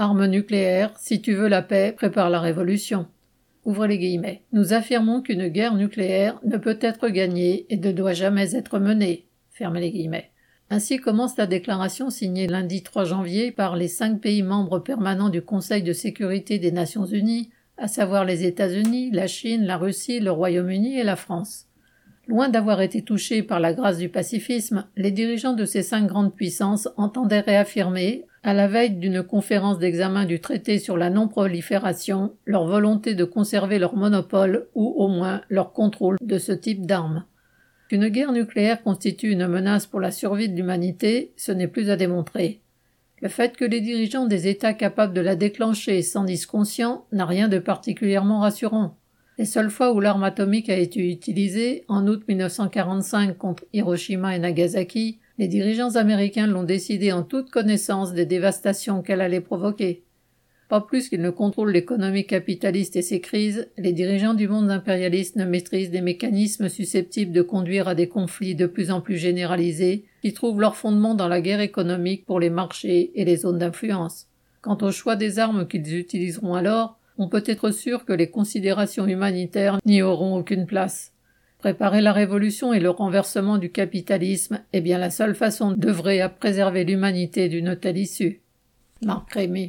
Arme nucléaire, si tu veux la paix, prépare la révolution. Ouvrez les guillemets. Nous affirmons qu'une guerre nucléaire ne peut être gagnée et ne doit jamais être menée. Fermez les guillemets. Ainsi commence la déclaration signée lundi 3 janvier par les cinq pays membres permanents du Conseil de sécurité des Nations unies, à savoir les États-Unis, la Chine, la Russie, le Royaume-Uni et la France. Loin d'avoir été touchés par la grâce du pacifisme, les dirigeants de ces cinq grandes puissances entendaient réaffirmer, à la veille d'une conférence d'examen du traité sur la non-prolifération, leur volonté de conserver leur monopole ou au moins leur contrôle de ce type d'armes. Qu'une guerre nucléaire constitue une menace pour la survie de l'humanité, ce n'est plus à démontrer. Le fait que les dirigeants des États capables de la déclencher sans conscient n'a rien de particulièrement rassurant. Les seules fois où l'arme atomique a été utilisée, en août 1945 contre Hiroshima et Nagasaki, les dirigeants américains l'ont décidé en toute connaissance des dévastations qu'elle allait provoquer. Pas plus qu'ils ne contrôlent l'économie capitaliste et ses crises, les dirigeants du monde impérialiste ne maîtrisent des mécanismes susceptibles de conduire à des conflits de plus en plus généralisés, qui trouvent leur fondement dans la guerre économique pour les marchés et les zones d'influence. Quant au choix des armes qu'ils utiliseront alors, on peut être sûr que les considérations humanitaires n'y auront aucune place. Préparer la révolution et le renversement du capitalisme est bien la seule façon d'œuvrer à préserver l'humanité d'une telle issue. Marc Rémy.